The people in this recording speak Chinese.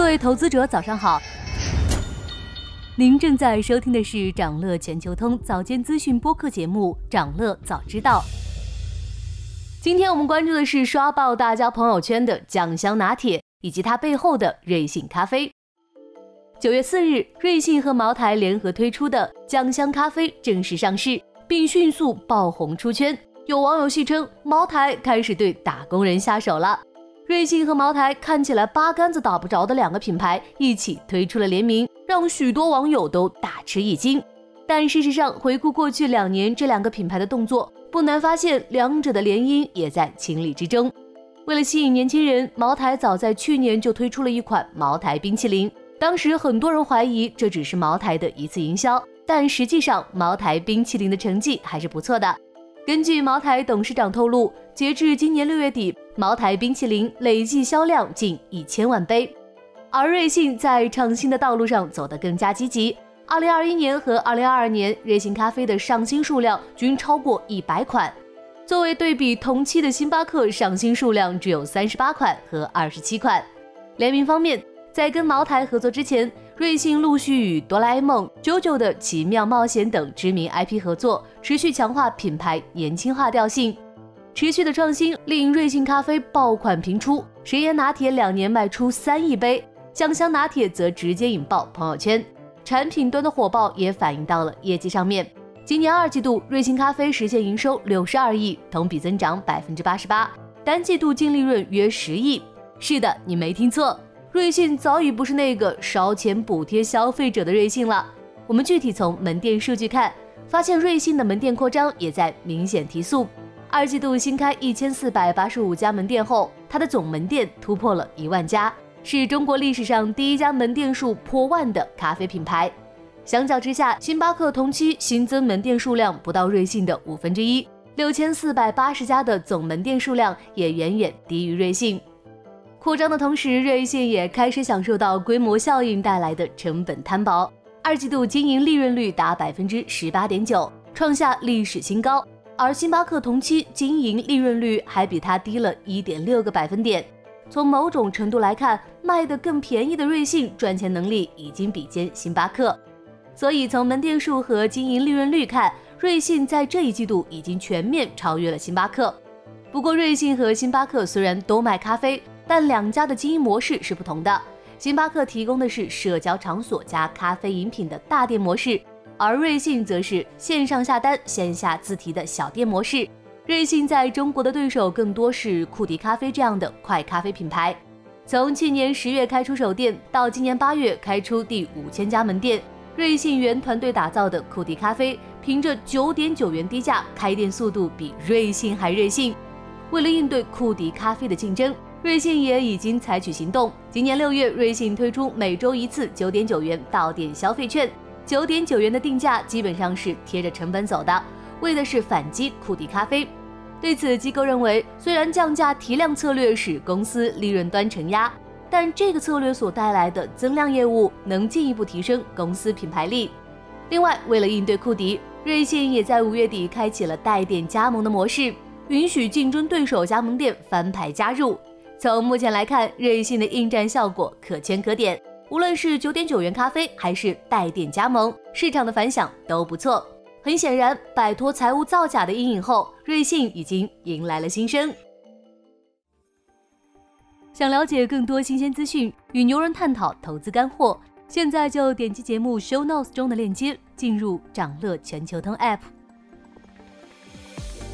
各位投资者，早上好。您正在收听的是长乐全球通早间资讯播客节目《长乐早知道》。今天我们关注的是刷爆大家朋友圈的酱香拿铁，以及它背后的瑞幸咖啡。九月四日，瑞幸和茅台联合推出的酱香咖啡正式上市，并迅速爆红出圈。有网友戏称，茅台开始对打工人下手了。瑞幸和茅台看起来八竿子打不着的两个品牌一起推出了联名，让许多网友都大吃一惊。但事实上，回顾过去两年这两个品牌的动作，不难发现两者的联姻也在情理之中。为了吸引年轻人，茅台早在去年就推出了一款茅台冰淇淋。当时很多人怀疑这只是茅台的一次营销，但实际上茅台冰淇淋的成绩还是不错的。根据茅台董事长透露，截至今年六月底，茅台冰淇淋累计销量近一千万杯。而瑞幸在创新的道路上走得更加积极。二零二一年和二零二二年，瑞幸咖啡的上新数量均超过一百款。作为对比，同期的星巴克上新数量只有三十八款和二十七款。联名方面，在跟茅台合作之前。瑞幸陆续与哆啦 A 梦、JoJo 的奇妙冒险等知名 IP 合作，持续强化品牌年轻化调性。持续的创新令瑞幸咖啡爆款频出，食盐拿铁两年卖出三亿杯，酱香拿铁则直接引爆朋友圈。产品端的火爆也反映到了业绩上面。今年二季度，瑞幸咖啡实现营收六十二亿，同比增长百分之八十八，单季度净利润约十亿。是的，你没听错。瑞幸早已不是那个烧钱补贴消费者的瑞幸了。我们具体从门店数据看，发现瑞幸的门店扩张也在明显提速。二季度新开一千四百八十五家门店后，它的总门店突破了一万家，是中国历史上第一家门店数破万的咖啡品牌。相较之下，星巴克同期新增门店数量不到瑞幸的五分之一，六千四百八十家的总门店数量也远远低于瑞幸。扩张的同时，瑞幸也开始享受到规模效应带来的成本摊薄。二季度经营利润率达百分之十八点九，创下历史新高。而星巴克同期经营利润率还比它低了一点六个百分点。从某种程度来看，卖得更便宜的瑞幸赚钱能力已经比肩星巴克。所以从门店数和经营利润率看，瑞幸在这一季度已经全面超越了星巴克。不过，瑞幸和星巴克虽然都卖咖啡。但两家的经营模式是不同的。星巴克提供的是社交场所加咖啡饮品的大店模式，而瑞幸则是线上下单、线下自提的小店模式。瑞幸在中国的对手更多是库迪咖啡这样的快咖啡品牌。从去年十月开出首店，到今年八月开出第五千家门店，瑞幸原团队打造的库迪咖啡，凭着九点九元低价，开店速度比瑞幸还瑞幸。为了应对库迪咖啡的竞争。瑞幸也已经采取行动。今年六月，瑞幸推出每周一次九点九元到店消费券，九点九元的定价基本上是贴着成本走的，为的是反击库迪咖啡。对此，机构认为，虽然降价提量策略使公司利润端承压，但这个策略所带来的增量业务能进一步提升公司品牌力。另外，为了应对库迪，瑞幸也在五月底开启了带店加盟的模式，允许竞争对手加盟店翻牌加入。从目前来看，瑞幸的应战效果可圈可点。无论是九点九元咖啡，还是带店加盟，市场的反响都不错。很显然，摆脱财务造假的阴影后，瑞幸已经迎来了新生。想了解更多新鲜资讯，与牛人探讨投资干货，现在就点击节目 show notes 中的链接，进入掌乐全球通 app。